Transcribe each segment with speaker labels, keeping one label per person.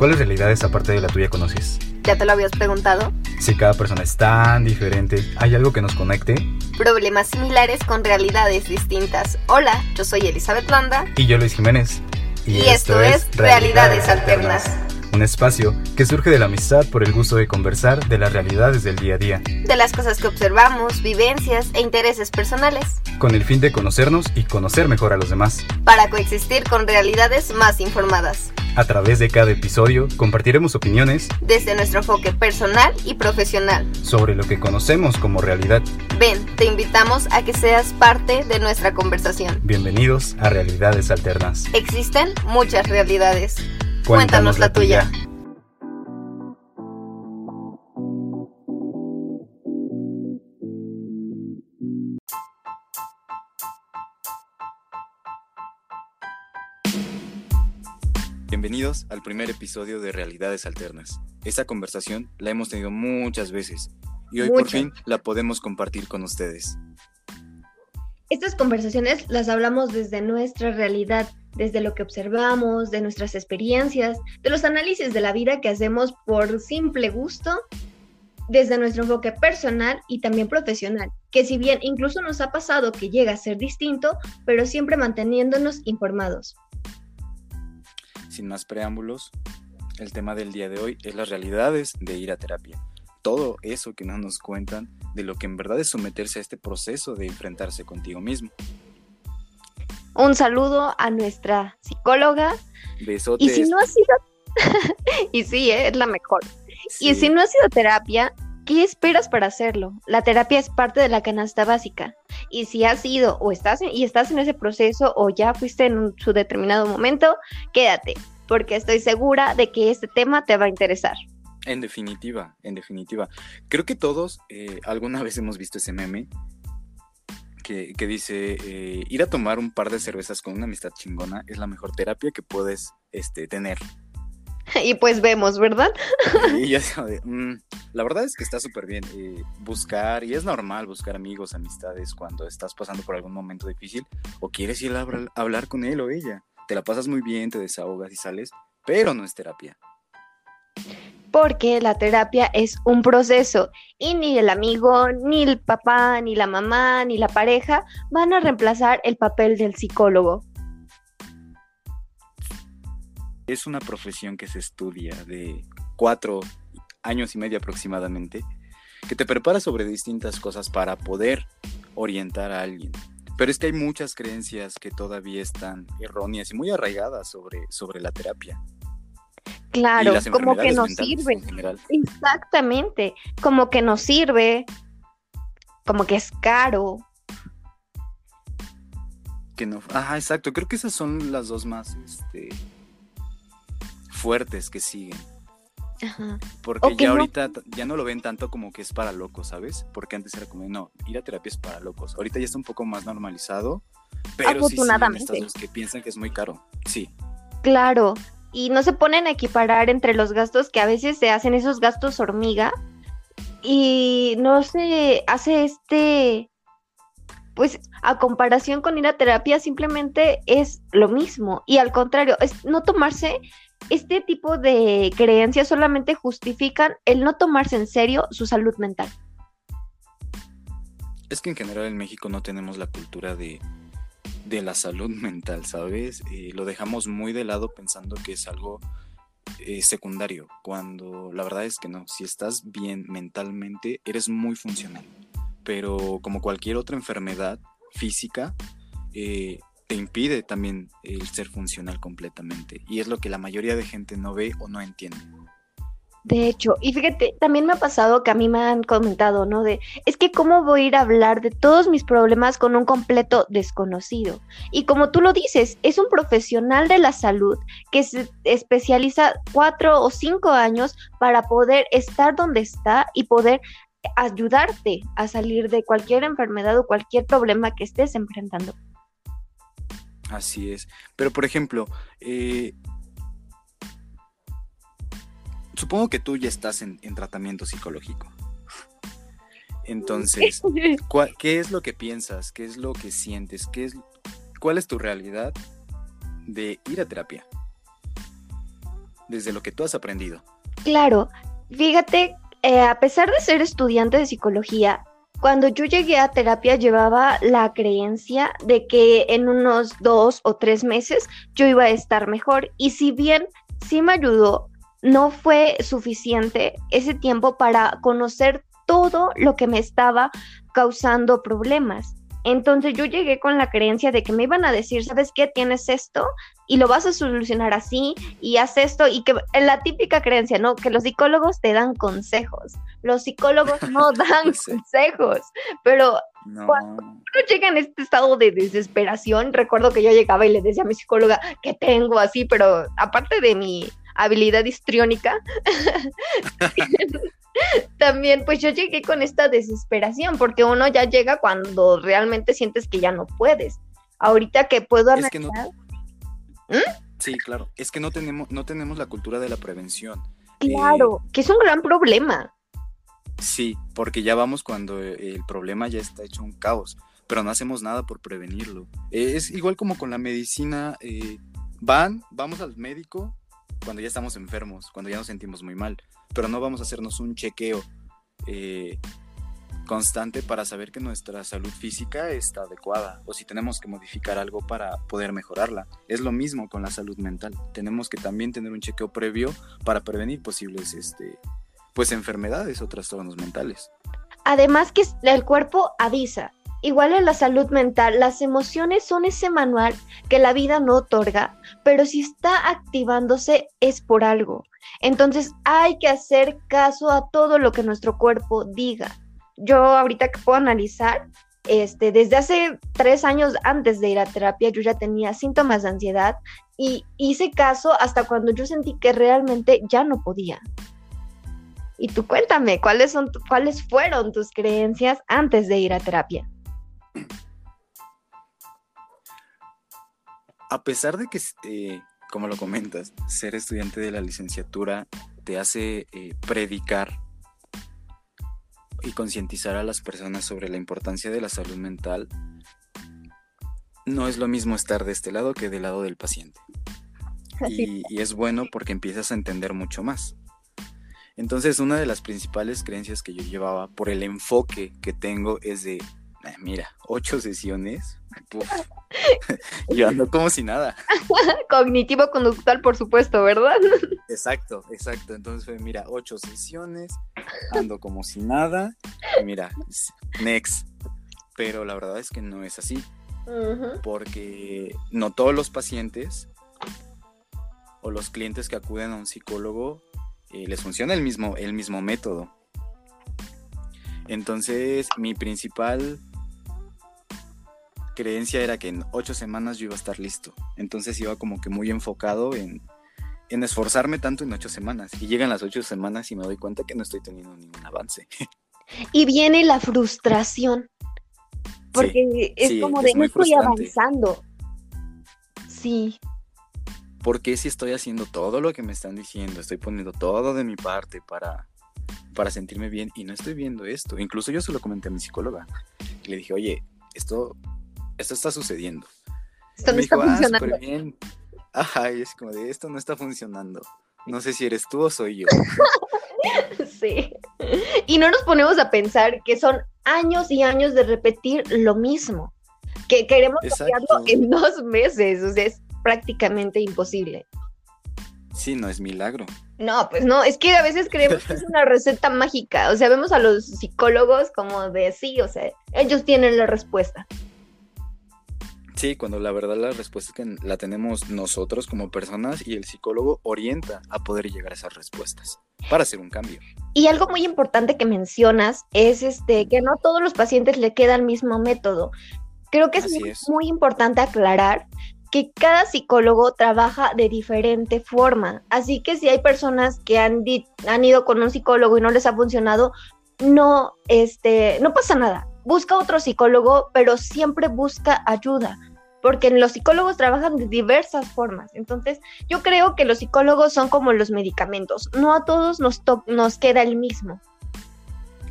Speaker 1: ¿Cuáles realidades aparte de la tuya conoces?
Speaker 2: ¿Ya te lo habías preguntado?
Speaker 1: Si cada persona es tan diferente, ¿hay algo que nos conecte?
Speaker 2: Problemas similares con realidades distintas. Hola, yo soy Elizabeth Landa.
Speaker 1: Y yo Luis Jiménez.
Speaker 2: Y, esto, es Realidades Alternas
Speaker 1: un espacio que surge de la amistad por el gusto de conversar de las realidades del día a día,
Speaker 2: de las cosas que observamos, vivencias e intereses personales,
Speaker 1: con el fin de conocernos y conocer mejor a los demás,
Speaker 2: para coexistir con realidades más informadas.
Speaker 1: A través de cada episodio compartiremos opiniones
Speaker 2: desde nuestro enfoque personal y profesional
Speaker 1: sobre lo que conocemos como realidad.
Speaker 2: Ven, te invitamos a que seas parte de nuestra conversación.
Speaker 1: Bienvenidos a Realidades Alternas.
Speaker 2: Existen muchas realidades. Cuéntanos, la tuya.
Speaker 1: Bienvenidos al primer episodio de Realidades Alternas. Esta conversación la hemos tenido muchas veces y hoy por fin la podemos compartir con ustedes.
Speaker 2: Estas conversaciones las hablamos desde nuestra realidad, desde lo que observamos, de nuestras experiencias, de los análisis de la vida que hacemos por simple gusto, desde nuestro enfoque personal y también profesional, que si bien incluso nos ha pasado que llega a ser distinto, pero siempre manteniéndonos informados.
Speaker 1: Sin más preámbulos, el tema del día de hoy es las realidades de ir a terapia. Todo eso que no nos cuentan de lo que en verdad es someterse a este proceso de enfrentarse contigo mismo.
Speaker 2: Un saludo a nuestra psicóloga.
Speaker 1: Besotes.
Speaker 2: Y si no ha sido... y sí, ¿eh? es la mejor. Y si no ha sido terapia, ¿qué esperas para hacerlo? La terapia es parte de la canasta básica. Y si has ido o estás en, y estás en ese proceso o ya fuiste en su determinado momento, quédate, porque estoy segura de que este tema te va a interesar.
Speaker 1: En definitiva, en definitiva. Creo que todos eh, alguna vez hemos visto ese meme que, dice, eh, ir a tomar un par de cervezas con una amistad chingona es la mejor terapia que puedes este, tener.
Speaker 2: Y pues vemos, ¿verdad?
Speaker 1: Y yo mm, la verdad es que está súper bien eh, buscar, y es normal buscar amigos, amistades cuando estás pasando por algún momento difícil o quieres ir a hablar con él o ella. Te la pasas muy bien, te desahogas y sales, pero no es terapia
Speaker 2: porque la terapia es un proceso y ni el amigo, ni el papá, ni la mamá, ni la pareja van a reemplazar el papel del psicólogo.
Speaker 1: Es una profesión que se estudia de cuatro años y medio aproximadamente, que te prepara sobre distintas cosas para poder orientar a alguien. Pero es que hay muchas creencias que todavía están erróneas y muy arraigadas sobre, sobre la terapia.
Speaker 2: Claro, como que nos sirve. Exactamente, como que nos sirve, como que es caro.
Speaker 1: Que no, ajá, exacto, creo que esas son las dos más este, fuertes que siguen. Ajá. Porque ya ahorita ya no lo ven tanto como que es para locos, ¿sabes? Porque antes era como, no, ir a terapia es para locos. Ahorita ya está un poco más normalizado, pero sí siguen los que piensan que es muy caro. Sí.
Speaker 2: Claro, y no se ponen a equiparar entre los gastos que a veces se hacen esos gastos hormiga y no se hace este pues a comparación con ir a terapia simplemente es lo mismo y al contrario es no tomarse este tipo de creencias solamente justifican el no tomarse en serio su salud mental.
Speaker 1: Es que en general en México no tenemos la cultura de de la salud mental, ¿sabes? Eh, lo dejamos muy de lado pensando que es algo eh, secundario, cuando la verdad es que no, si estás bien mentalmente, eres muy funcional, pero como cualquier otra enfermedad física, eh, te impide también el ser funcional completamente, y es lo que la mayoría de gente no ve o no entiende.
Speaker 2: De hecho, y fíjate, también me ha pasado que a mí me han comentado, ¿no? De, es que cómo voy a ir a hablar de todos mis problemas con un completo desconocido. Y como tú lo dices, es un profesional de la salud que se especializa cuatro o cinco años para poder estar donde está y poder ayudarte a salir de cualquier enfermedad o cualquier problema que estés enfrentando.
Speaker 1: Así es. Pero, por ejemplo, eh, supongo que tú ya estás en, tratamiento psicológico. Entonces, ¿qué es lo que piensas? ¿Qué es lo que sientes? ¿Qué es, ¿Cuál es tu realidad de ir a terapia? desde lo que tú has aprendido.
Speaker 2: Claro, fíjate, eh, a pesar de ser estudiante de psicología, cuando yo llegué a terapia llevaba la creencia de que en unos dos o tres meses yo iba a estar mejor y si bien sí me ayudó, no fue suficiente ese tiempo para conocer todo lo que me estaba causando problemas. Entonces yo llegué con la creencia de que me iban a decir, ¿sabes qué? Tienes esto y lo vas a solucionar así y haz esto y que la típica creencia, ¿no? Que los psicólogos te dan consejos. Los psicólogos no dan consejos, pero cuando uno llega en este estado de desesperación, recuerdo que yo llegaba y le decía a mi psicóloga que tengo así, pero aparte de mi habilidad histriónica, también pues yo llegué con esta desesperación, porque uno ya llega cuando realmente sientes que ya no puedes. Ahorita que puedo analizar...
Speaker 1: ¿Mm? Sí, claro, es que no tenemos, no tenemos la cultura de la prevención.
Speaker 2: Claro, eh, que es un gran problema.
Speaker 1: Sí, porque ya vamos cuando el problema ya está hecho un caos, pero no hacemos nada por prevenirlo. es igual como con la medicina, eh, van, vamos al médico cuando ya estamos enfermos, cuando ya nos sentimos muy mal pero no vamos a hacernos un chequeo eh, constante para saber que nuestra salud física está adecuada o si tenemos que modificar algo para poder mejorarla. Es lo mismo con la salud mental. Tenemos que también tener un chequeo previo para prevenir posibles este, pues, enfermedades o trastornos mentales.
Speaker 2: Además que el cuerpo avisa, Igual en la salud mental, las emociones son ese manual que la vida no otorga, pero si está activándose es por algo. Entonces hay que hacer caso a todo lo que nuestro cuerpo diga. Yo ahorita que puedo analizar, este, desde hace tres años antes de ir a terapia, yo ya tenía síntomas de ansiedad y hice caso hasta cuando yo sentí que realmente ya no podía. Y tú cuéntame, ¿cuáles, son, cuáles fueron tus creencias antes de ir a terapia?
Speaker 1: A pesar de que, eh, como lo comentas, ser estudiante de la licenciatura te hace eh, predicar y concientizar a las personas sobre la importancia de la salud mental, no es lo mismo estar de este lado que del lado del paciente. Y, y, es bueno porque empiezas a entender mucho más. Entonces, una de las principales creencias que yo llevaba por el enfoque que tengo es de mira, ocho sesiones. Yo ando como si nada.
Speaker 2: Cognitivo conductual, por supuesto, ¿verdad?
Speaker 1: Exacto, exacto. Entonces fue, mira, ocho sesiones, ando como si nada. mira, next. Pero la verdad es que no es así. Porque no todos los pacientes o los clientes que acuden a un psicólogo eh, les funciona el mismo, el mismo método. Entonces, mi principal creencia era que en ocho semanas yo iba a estar listo. Entonces iba como que muy enfocado en, esforzarme tanto en ocho semanas. Y llegan las ocho semanas y me doy cuenta que no estoy teniendo ningún avance.
Speaker 2: Y viene la frustración. Porque es como de no estoy avanzando. Sí.
Speaker 1: Porque si estoy haciendo todo lo que me están diciendo, estoy poniendo todo de mi parte para, para sentirme bien y no estoy viendo esto. Incluso yo se lo comenté a mi psicóloga. le dije, oye, esto esto está sucediendo.
Speaker 2: Esto no está ah, funcionando.
Speaker 1: bien. Ajá, y es como de, esto no está funcionando. No sé si eres tú o soy yo.
Speaker 2: sí. Y no nos ponemos a pensar que son años y años de repetir lo mismo. Que queremos cambiarlo en dos meses. O sea, es prácticamente imposible.
Speaker 1: Sí, no es milagro.
Speaker 2: No, pues no, es que a veces creemos que es una receta mágica. O sea, vemos a los psicólogos como de sí, o sea, ellos tienen la respuesta.
Speaker 1: Sí, cuando la verdad la respuesta es que la tenemos nosotros como personas y el psicólogo orienta a poder llegar a esas respuestas para hacer un cambio.
Speaker 2: Y algo muy importante que mencionas es este que no todos los pacientes le queda el mismo método. Creo que es muy, importante aclarar que cada psicólogo trabaja de diferente forma. Así que si hay personas que han, han ido con un psicólogo y no les ha funcionado, no, este, no pasa nada. Busca otro psicólogo, pero siempre busca ayuda porque los psicólogos trabajan de diversas formas. Entonces, yo creo que los psicólogos son como los medicamentos, no a todos nos, nos queda el mismo.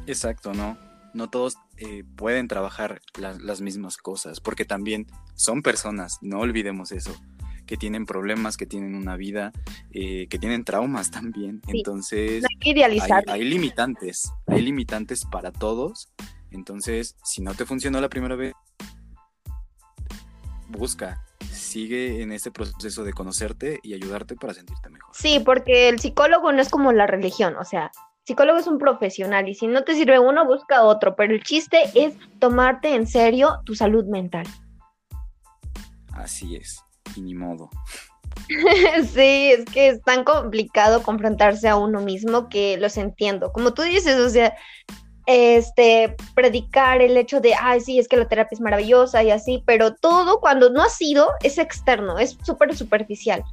Speaker 1: Exacto, no. No todos eh, pueden trabajar las mismas cosas, porque también son personas, no olvidemos eso, que tienen problemas, que tienen una vida, eh, que tienen traumas también. Entonces,
Speaker 2: hay, que idealizar.
Speaker 1: hay, limitantes, hay limitantes para todos. Entonces, si no te funcionó la primera vez, busca, sigue en este proceso de conocerte y ayudarte para sentirte mejor.
Speaker 2: Sí, porque el psicólogo no es como la religión, o sea, psicólogo es un profesional y si no te sirve uno, busca otro, pero el chiste es tomarte en serio tu salud mental.
Speaker 1: Así es, y ni modo.
Speaker 2: sí, es que es tan complicado confrontarse a uno mismo que los entiendo. Como tú dices, o sea, este, predicar el hecho de, ay, sí, es que la terapia es maravillosa y así, pero todo cuando no ha sido es externo, es súper superficial.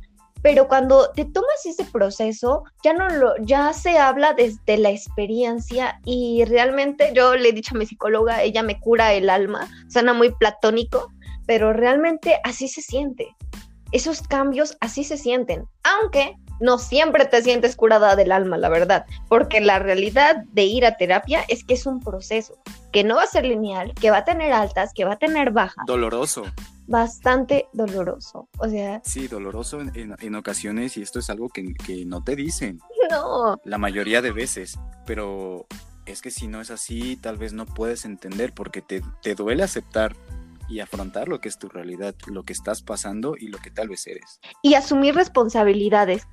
Speaker 2: Pero cuando te tomas ese proceso, ya no lo, ya se habla desde la experiencia y realmente yo le he dicho a mi psicóloga, ella me cura el alma, suena muy platónico, pero realmente así se siente. Esos cambios así se sienten, aunque no siempre te sientes curada del alma, la verdad, porque la realidad de ir a terapia es que es un proceso, que no va a ser lineal, que va a tener altas, que va a tener bajas.
Speaker 1: Doloroso.
Speaker 2: Bastante doloroso, o sea...
Speaker 1: Sí, doloroso en, ocasiones y esto es algo que, no te dicen.
Speaker 2: No.
Speaker 1: La mayoría de veces, pero es que si no es así, tal vez no puedes entender porque te, te duele aceptar y afrontar lo que es tu realidad, lo que estás pasando y lo que tal vez eres.
Speaker 2: Y asumir responsabilidades,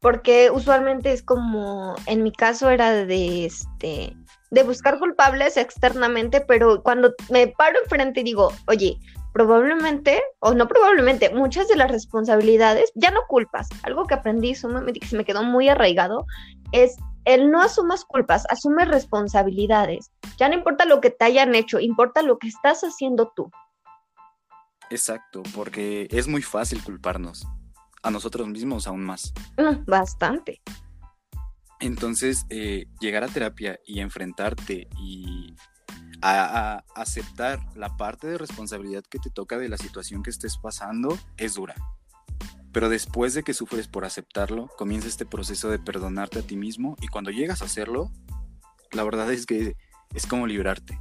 Speaker 2: porque usualmente es como, en mi caso era de este, de buscar culpables externamente, pero cuando me paro enfrente y digo, oye, probablemente, o no probablemente, muchas de las responsabilidades, ya no culpas, algo que aprendí sumamente, que se me quedó muy arraigado, es el no asumas culpas, asume responsabilidades. Ya no importa lo que te hayan hecho, importa lo que estás haciendo tú.
Speaker 1: Exacto, porque es muy fácil culparnos a nosotros mismos aún más.
Speaker 2: Mm, bastante.
Speaker 1: Entonces, eh, llegar a terapia y enfrentarte y a, aceptar la parte de responsabilidad que te toca de la situación que estés pasando es dura. Pero después de que sufres por aceptarlo, comienza este proceso de perdonarte a ti mismo y cuando llegas a hacerlo, la verdad es que es como liberarte.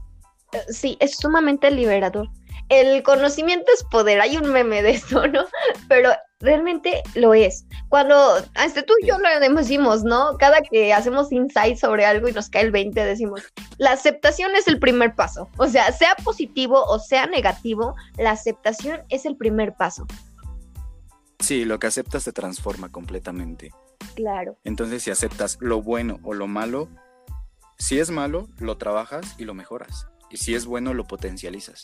Speaker 2: Eh, sí, es sumamente liberador el conocimiento es poder, hay un meme de eso, ¿no? Pero realmente lo es. Cuando, hasta tú y yo lo decimos, ¿no? Cada que hacemos insight sobre algo y nos cae el 20, decimos, la aceptación es el primer paso. O sea, sea positivo o sea negativo, la aceptación es el primer paso.
Speaker 1: Sí, lo que aceptas se transforma completamente.
Speaker 2: Claro.
Speaker 1: Entonces, si aceptas lo bueno o lo malo, si es malo, lo trabajas y lo mejoras. Y si es bueno, lo potencializas.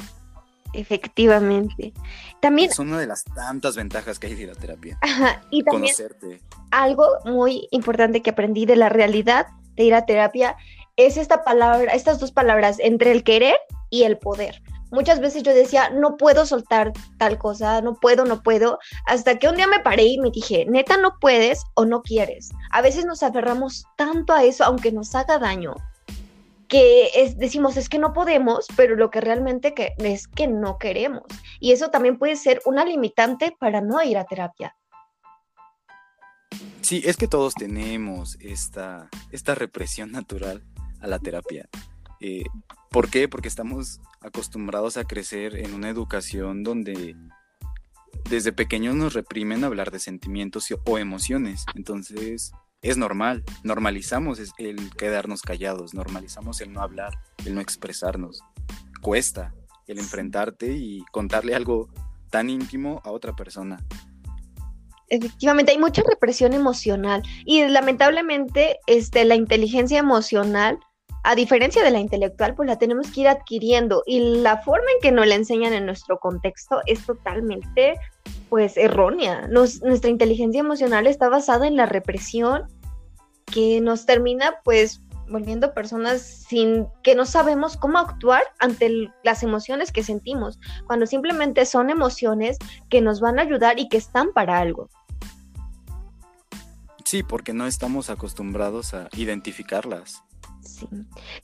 Speaker 2: Efectivamente. También.
Speaker 1: Es una de las tantas ventajas que hay de la terapia.
Speaker 2: Ajá, y también. Algo muy importante que aprendí de la realidad de ir a terapia es esta palabra, estas dos palabras, entre el querer y el poder. Muchas veces yo decía, no puedo soltar tal cosa, no puedo, no puedo, hasta que un día me paré y me dije, neta, no puedes o no quieres. A veces nos aferramos tanto a eso, aunque nos haga daño, que es, decimos es que no podemos, pero lo que realmente que, es que no queremos. Y eso también puede ser una limitante para no ir a terapia.
Speaker 1: Sí, es que todos tenemos esta, esta represión natural a la terapia. Eh, ¿Por qué? Porque estamos acostumbrados a crecer en una educación donde desde pequeños nos reprimen hablar de sentimientos o emociones. Entonces, es normal, normalizamos el quedarnos callados, normalizamos el no hablar, el no expresarnos. Cuesta el enfrentarte y contarle algo tan íntimo a otra persona.
Speaker 2: Efectivamente, hay mucha represión emocional y lamentablemente este, la inteligencia emocional, a diferencia de la intelectual, pues la tenemos que ir adquiriendo y la forma en que nos la enseñan en nuestro contexto es totalmente pues errónea. nuestra inteligencia emocional está basada en la represión que nos termina pues volviendo personas sin que no sabemos cómo actuar ante las emociones que sentimos, cuando simplemente son emociones que nos van a ayudar y que están para algo.
Speaker 1: Sí, porque no estamos acostumbrados a identificarlas.
Speaker 2: Sí.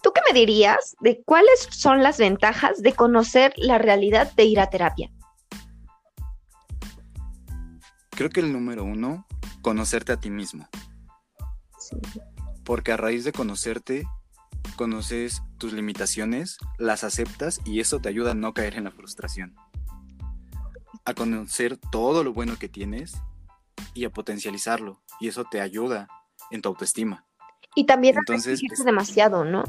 Speaker 2: ¿Tú qué me dirías de cuáles son las ventajas de conocer la realidad de ir a terapia?
Speaker 1: Creo que el número uno, conocerte a ti mismo. Porque a raíz de conocerte, conoces tus limitaciones, las aceptas y eso te ayuda a no caer en la frustración. a conocer todo lo bueno que tienes y a potencializarlo. Y eso te ayuda en tu autoestima.
Speaker 2: Y también a no exigirte demasiado, ¿no?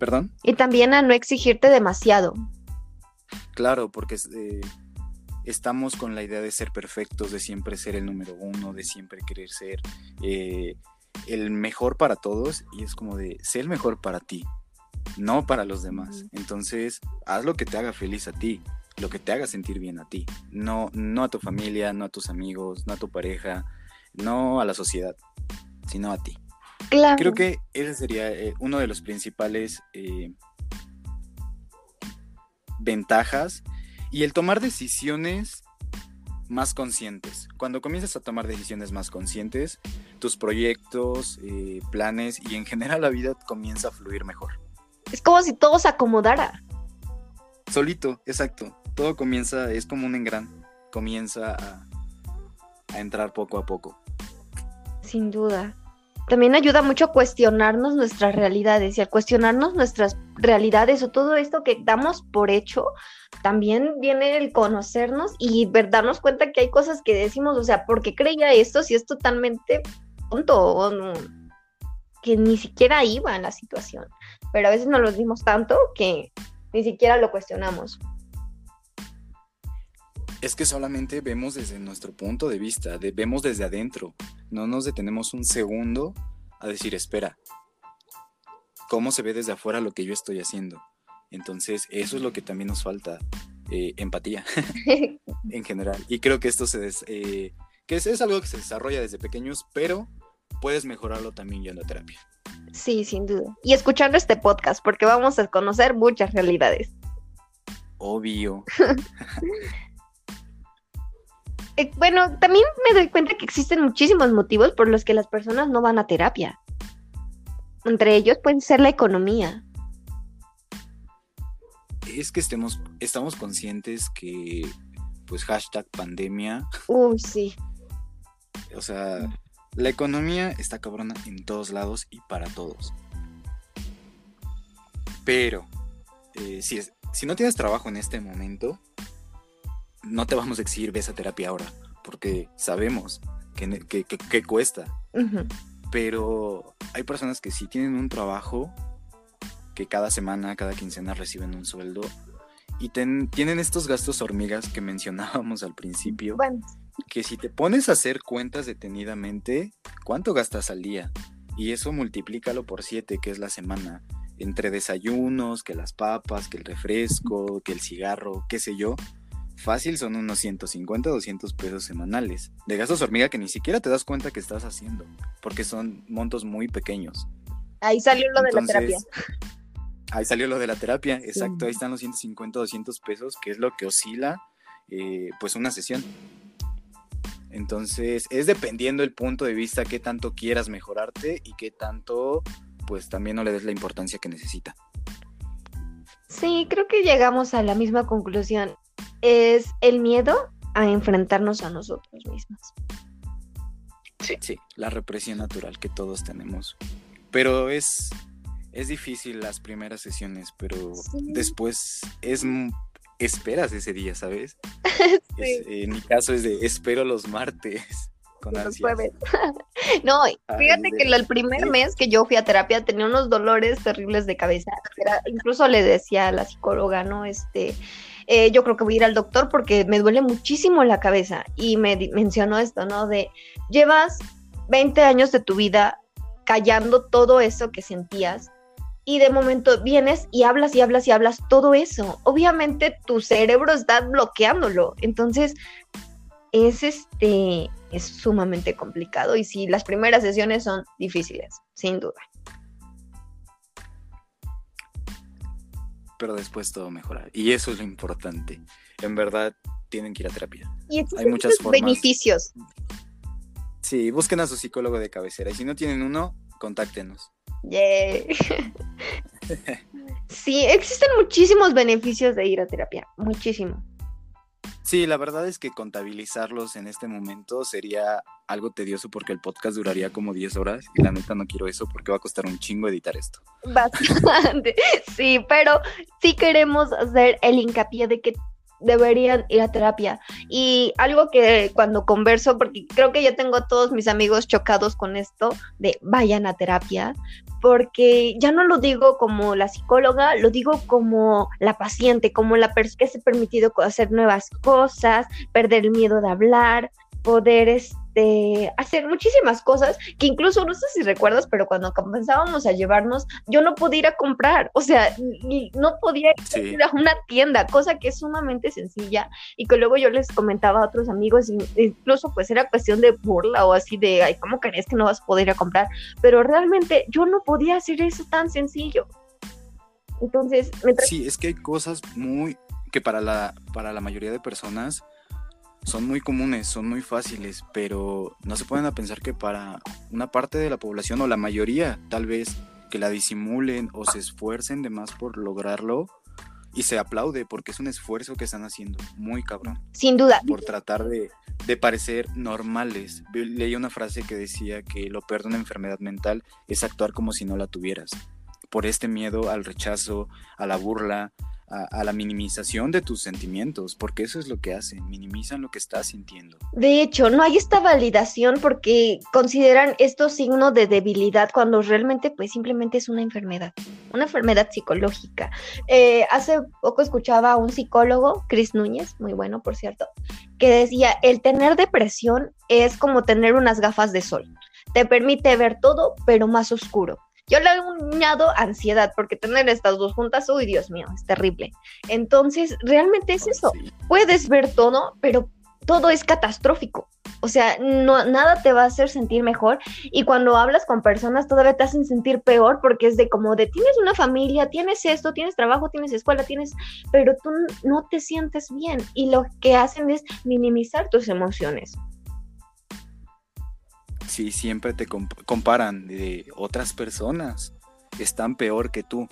Speaker 1: ¿Perdón?
Speaker 2: Y también a no exigirte demasiado.
Speaker 1: Claro, porque eh, estamos con la idea de ser perfectos, de siempre ser el número uno, de siempre querer ser eh, el mejor para todos. Y es como de ser el mejor para ti, no para los demás. Entonces, haz lo que te haga feliz a ti, lo que te haga sentir bien a ti, no, no a tu familia, no a tus amigos, no a tu pareja, no a la sociedad, sino a ti. Creo que ese sería eh, uno de los principales eh, ventajas y el tomar decisiones más conscientes. Cuando comienzas a tomar decisiones más conscientes, tus proyectos, eh, planes y en general la vida comienza a fluir mejor.
Speaker 2: Es como si todo se acomodara.
Speaker 1: Solito, exacto. Todo comienza, es como un engran, comienza a, a entrar poco a poco.
Speaker 2: Sin duda también ayuda mucho a cuestionarnos nuestras realidades y al cuestionarnos nuestras realidades o todo esto que damos por hecho, también viene el conocernos y ver, darnos cuenta que hay cosas que decimos, o sea, ¿por qué creía esto si es totalmente tonto o que ni siquiera iba en la situación? Pero a veces nos lo dimos tanto que ni siquiera lo cuestionamos.
Speaker 1: Es que solamente vemos desde nuestro punto de vista, vemos desde adentro. No nos detenemos un segundo a decir, espera, ¿cómo se ve desde afuera lo que yo estoy haciendo? Entonces, eso es lo que también nos falta, eh, empatía en general. Y creo que esto se eh, que es, es, algo que se desarrolla desde pequeños, pero puedes mejorarlo también yendo a terapia.
Speaker 2: Sí, sin duda. Y escuchando este podcast, porque vamos a conocer muchas realidades.
Speaker 1: Obvio.
Speaker 2: Eh, bueno, también me doy cuenta que existen muchísimos motivos por los que las personas no van a terapia. Entre ellos puede ser la economía.
Speaker 1: Es que estemos, estamos conscientes que, pues, hashtag pandemia.
Speaker 2: Uy, sí.
Speaker 1: O sea, la economía está cabrona en todos lados y para todos. Pero, eh, si, si no tienes trabajo en este momento, no te vamos a exigir esa terapia ahora, porque sabemos que, cuesta. Pero hay personas que sí tienen un trabajo, que cada semana, cada quincena reciben un sueldo y tienen estos gastos hormigas que mencionábamos al principio. Que si te pones a hacer cuentas detenidamente, ¿cuánto gastas al día? Y eso multiplícalo por siete, que es la semana. Entre desayunos, que las papas, que el refresco, que el cigarro, qué sé yo fácil son unos 150, 200 pesos semanales de gastos hormiga que ni siquiera te das cuenta que estás haciendo, porque son montos muy pequeños.
Speaker 2: Ahí salió lo de la terapia.
Speaker 1: Ahí salió lo de la terapia, exacto, ahí están los 150, 200 pesos, que es lo que oscila eh, pues una sesión. Entonces, es dependiendo el punto de vista qué tanto quieras mejorarte y qué tanto pues también no le des la importancia que necesita.
Speaker 2: Sí, creo que llegamos a la misma conclusión es el miedo a enfrentarnos a nosotros mismos.
Speaker 1: Sí. sí, la represión natural que todos tenemos. Pero es, es difícil las primeras sesiones, pero después es esperas ese día, ¿sabes? en mi caso es de espero los martes. Con los jueves.
Speaker 2: no, fíjate que el primer mes que yo fui a terapia tenía unos dolores terribles de cabeza. incluso le decía a la psicóloga, ¿no? Este, eh, yo creo que voy a ir al doctor porque me duele muchísimo la cabeza. Y me mencionó esto, ¿no? De, llevas 20 años de tu vida callando todo eso que sentías y de momento vienes y hablas y hablas y hablas todo eso. Obviamente tu cerebro está bloqueándolo. Entonces, es este es sumamente complicado y sí, las primeras sesiones son difíciles, sin duda.
Speaker 1: Pero después todo mejora. Y eso es lo importante. En verdad, tienen que ir a terapia.
Speaker 2: Y Hay muchas formas. beneficios.
Speaker 1: Sí, busquen a su psicólogo de cabecera. Y si no tienen uno, contáctenos.
Speaker 2: sí, existen muchísimos beneficios de ir a terapia. Muchísimo.
Speaker 1: Sí, la verdad es que contabilizarlos en este momento sería algo tedioso porque el podcast duraría como 10 horas y la neta no quiero eso porque va a costar un chingo editar esto.
Speaker 2: Bastante, sí, pero sí queremos hacer el hincapié de que deberían ir a terapia. Y algo que cuando converso, porque creo que ya tengo a todos mis amigos chocados con esto, de vayan a terapia, porque ya no lo digo como la psicóloga, lo digo como la paciente, como la persona que se ha permitido hacer nuevas cosas, perder el miedo de hablar, poder este, hacer muchísimas cosas que incluso no sé si recuerdas, pero cuando comenzábamos a llevarnos, yo no podía ir a comprar, o sea, no podía ir a una tienda, cosa que es sumamente sencilla y que luego yo les comentaba a otros amigos, incluso pues era cuestión de burla o así de, ay, ¿cómo crees que no vas a poder ir a comprar? Pero realmente yo no podía hacer eso tan sencillo. Entonces,
Speaker 1: Sí, es que hay cosas muy que para la, para la mayoría de personas son muy comunes, son muy fáciles, pero no se pueden a pensar que para una parte de la población o la mayoría, tal vez, que la disimulen o se esfuercen de más por lograrlo y se aplaude porque es un esfuerzo que están haciendo muy cabrón.
Speaker 2: Sin duda.
Speaker 1: Por tratar de, de parecer normales. Leí una frase que decía que lo peor de una enfermedad mental es actuar como si no la tuvieras. Por este miedo al rechazo, a la burla, a, la minimización de tus sentimientos, porque eso es lo que hacen, minimizan lo que estás sintiendo.
Speaker 2: De hecho, no hay esta validación porque consideran esto signo de debilidad cuando realmente pues simplemente es una enfermedad, una enfermedad psicológica. Eh, hace poco escuchaba a un psicólogo, Chris Núñez, muy bueno por cierto, que decía, el tener depresión es como tener unas gafas de sol. Te permite ver todo, pero más oscuro. Yo le he añado ansiedad, porque tener estas dos juntas, uy, Dios mío, es terrible. Entonces, realmente es eso. Puedes ver todo, pero todo es catastrófico. O sea, no, nada te va a hacer sentir mejor. Y cuando hablas con personas, todavía te hacen sentir peor porque es de como de tienes una familia, tienes esto, tienes trabajo, tienes escuela, tienes. Pero tú no te sientes bien. Y lo que hacen es minimizar tus emociones.
Speaker 1: Sí, siempre te comparan de otras personas. Están peor que tú.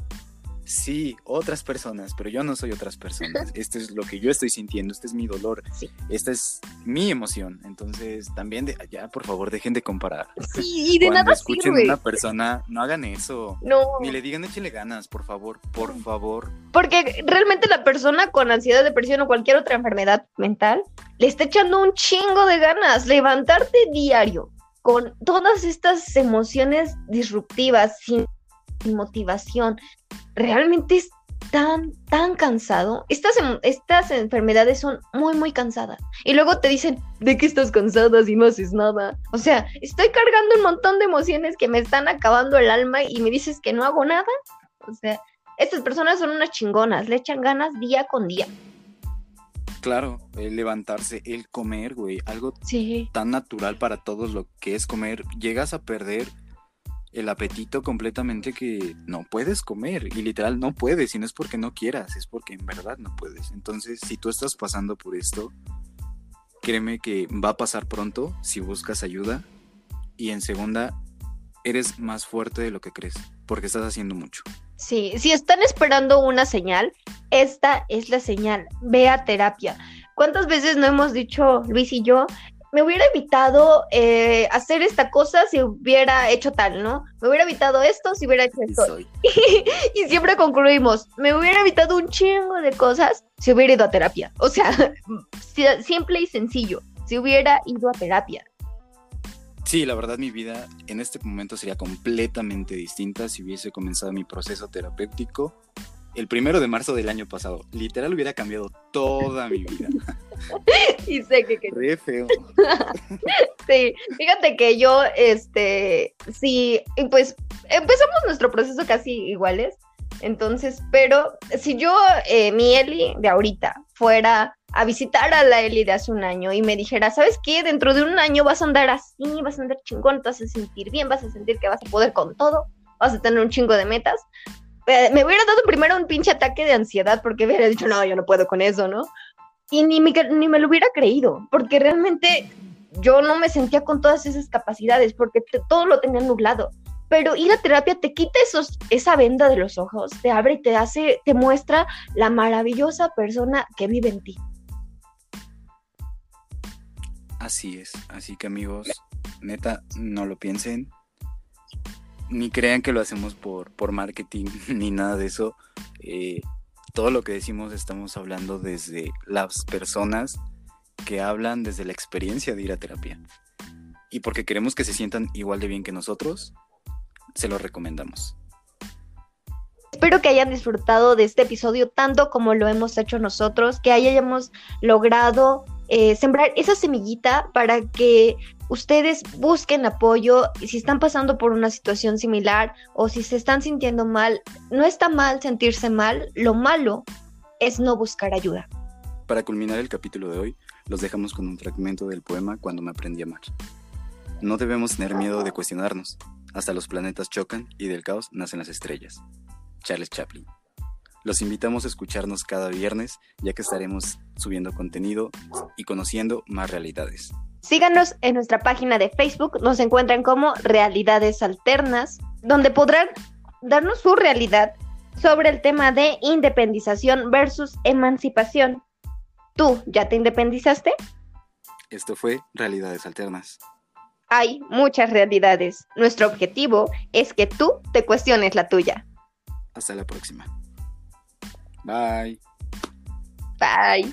Speaker 1: Sí, otras personas, pero yo no soy otras personas. Esto es lo que yo estoy sintiendo, este es mi dolor, esta es mi emoción. Entonces, también, de, ya, por favor, dejen de comparar.
Speaker 2: Sí, y de Cuando
Speaker 1: escuchen a una persona, no hagan eso. No. Ni le digan échale ganas, por favor, por favor.
Speaker 2: Porque realmente la persona con ansiedad, depresión o cualquier otra enfermedad mental le está echando un chingo de ganas. Levantarte diario, con todas estas emociones disruptivas, sin, motivación, realmente es tan, tan cansado. Estas, em, estas enfermedades son muy, muy cansadas. Y luego te dicen, ¿de qué estás cansada si no haces nada? O sea, estoy cargando un montón de emociones que me están acabando el alma y me dices que no hago nada. O sea, estas personas son unas chingonas, le echan ganas día con día.
Speaker 1: Claro, el levantarse, el comer, güey, algo tan natural para todos lo que es comer, llegas a perder el apetito completamente que no puedes comer y literal no puedes y no es porque no quieras, es porque en verdad no puedes. Entonces, si tú estás pasando por esto, créeme que va a pasar pronto si buscas ayuda y en segunda, eres más fuerte de lo que crees, porque estás haciendo mucho.
Speaker 2: Sí, si están esperando una señal, esta es la señal. Ve a terapia. ¿Cuántas veces no hemos dicho, Luis y yo, me hubiera evitado eh, hacer esta cosa si hubiera hecho tal, ¿no? Me hubiera evitado esto si hubiera hecho esto. y siempre concluimos, me hubiera evitado un chingo de cosas si hubiera ido a terapia. O sea, simple y sencillo, si hubiera ido a terapia.
Speaker 1: Sí, la verdad mi vida en este momento sería completamente distinta si hubiese comenzado mi proceso terapéutico el primero de marzo del año pasado. Literal hubiera cambiado toda mi vida.
Speaker 2: y sé que... que...
Speaker 1: Re feo.
Speaker 2: sí, fíjate que yo, este, sí, pues empezamos nuestro proceso casi iguales. Entonces, pero si yo, eh, mi Eli de ahorita, fuera a visitar a la Eli de hace un año y me dijera, ¿sabes qué? Dentro de un año vas a andar así, vas a andar chingón, te vas a sentir bien, vas a sentir que vas a poder con todo, vas a tener un chingo de metas. Me hubiera dado primero un pinche ataque de ansiedad porque hubiera dicho, no, yo no puedo con eso, ¿no? Y ni me, ni me lo hubiera creído, porque realmente yo no me sentía con todas esas capacidades, porque todo lo tenía nublado. Pero ir a terapia te quita esos, esa venda de los ojos, te abre y te hace, te muestra la maravillosa persona que vive en ti.
Speaker 1: Así es, así que amigos, neta, no lo piensen, ni crean que lo hacemos por, por marketing ni nada de eso. Eh, todo lo que decimos estamos hablando desde las personas que hablan desde la experiencia de ir a terapia. Y porque queremos que se sientan igual de bien que nosotros, se lo recomendamos.
Speaker 2: Espero que hayan disfrutado de este episodio tanto como lo hemos hecho nosotros, que hayamos logrado eh, sembrar esa semillita para que ustedes busquen apoyo si están pasando por una situación similar o si se están sintiendo mal. No está mal sentirse mal, lo malo es no buscar ayuda.
Speaker 1: Para culminar el capítulo de hoy, los dejamos con un fragmento del poema Cuando me aprendí a amar. No debemos tener miedo de cuestionarnos. Hasta los planetas chocan y del caos nacen las estrellas. Charles Chaplin. Los invitamos a escucharnos cada viernes, ya que estaremos subiendo contenido y conociendo más realidades.
Speaker 2: Síganos en nuestra página de Facebook, nos encuentran como Realidades Alternas, donde podrán darnos su realidad sobre el tema de independización versus emancipación. ¿Tú ya te independizaste?
Speaker 1: Esto fue Realidades Alternas.
Speaker 2: Hay muchas realidades. Nuestro objetivo es que tú te cuestiones la tuya.
Speaker 1: Hasta la próxima. Bye.
Speaker 2: Bye.